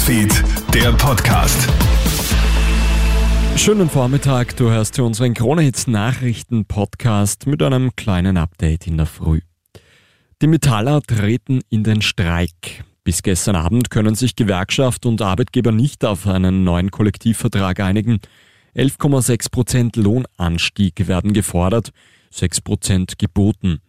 Newsfeed, der Podcast. Schönen Vormittag, du hörst hier unseren Kronehits Nachrichten Podcast mit einem kleinen Update in der Früh. Die Metaller treten in den Streik. Bis gestern Abend können sich Gewerkschaft und Arbeitgeber nicht auf einen neuen Kollektivvertrag einigen. 11,6 Prozent Lohnanstieg werden gefordert, 6 Prozent geboten.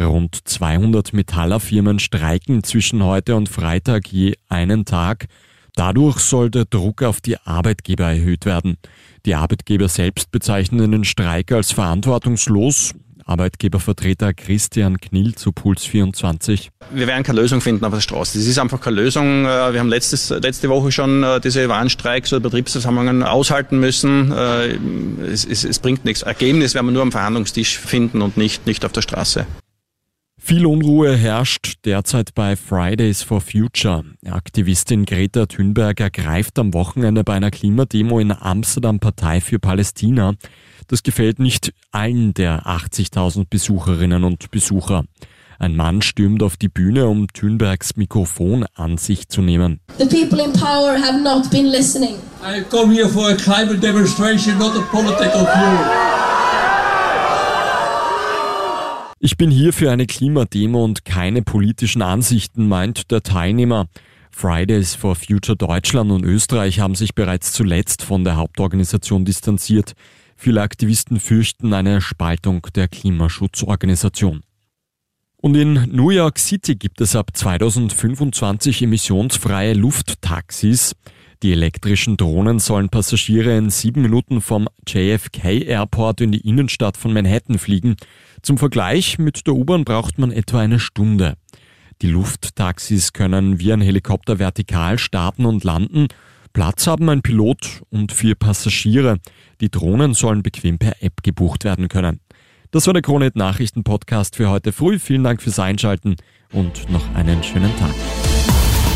Rund 200 Metallerfirmen streiken zwischen heute und Freitag je einen Tag. Dadurch soll der Druck auf die Arbeitgeber erhöht werden. Die Arbeitgeber selbst bezeichnen den Streik als verantwortungslos. Arbeitgebervertreter Christian Knill zu Puls 24. Wir werden keine Lösung finden auf der Straße. Das ist einfach keine Lösung. Äh, wir haben letztes, letzte Woche schon äh, diese Warnstreiks oder Betriebsversammlungen aushalten müssen. Äh, es, es, es bringt nichts. Ergebnis werden wir nur am Verhandlungstisch finden und nicht, nicht auf der Straße. Viel Unruhe herrscht derzeit bei Fridays for Future. Aktivistin Greta Thunberg ergreift am Wochenende bei einer Klimademo in Amsterdam Partei für Palästina. Das gefällt nicht allen der 80.000 Besucherinnen und Besucher. Ein Mann stürmt auf die Bühne, um Thunbergs Mikrofon an sich zu nehmen. The people in power have not been listening. I come here for a climate demonstration, not a political fuel. Ich bin hier für eine Klimademo und keine politischen Ansichten, meint der Teilnehmer. Fridays for Future Deutschland und Österreich haben sich bereits zuletzt von der Hauptorganisation distanziert. Viele Aktivisten fürchten eine Spaltung der Klimaschutzorganisation. Und in New York City gibt es ab 2025 emissionsfreie Lufttaxis. Die elektrischen Drohnen sollen Passagiere in sieben Minuten vom JFK Airport in die Innenstadt von Manhattan fliegen. Zum Vergleich mit der U-Bahn braucht man etwa eine Stunde. Die Lufttaxis können wie ein Helikopter vertikal starten und landen. Platz haben ein Pilot und vier Passagiere. Die Drohnen sollen bequem per App gebucht werden können. Das war der Kronet Nachrichten Podcast für heute früh. Vielen Dank fürs Einschalten und noch einen schönen Tag.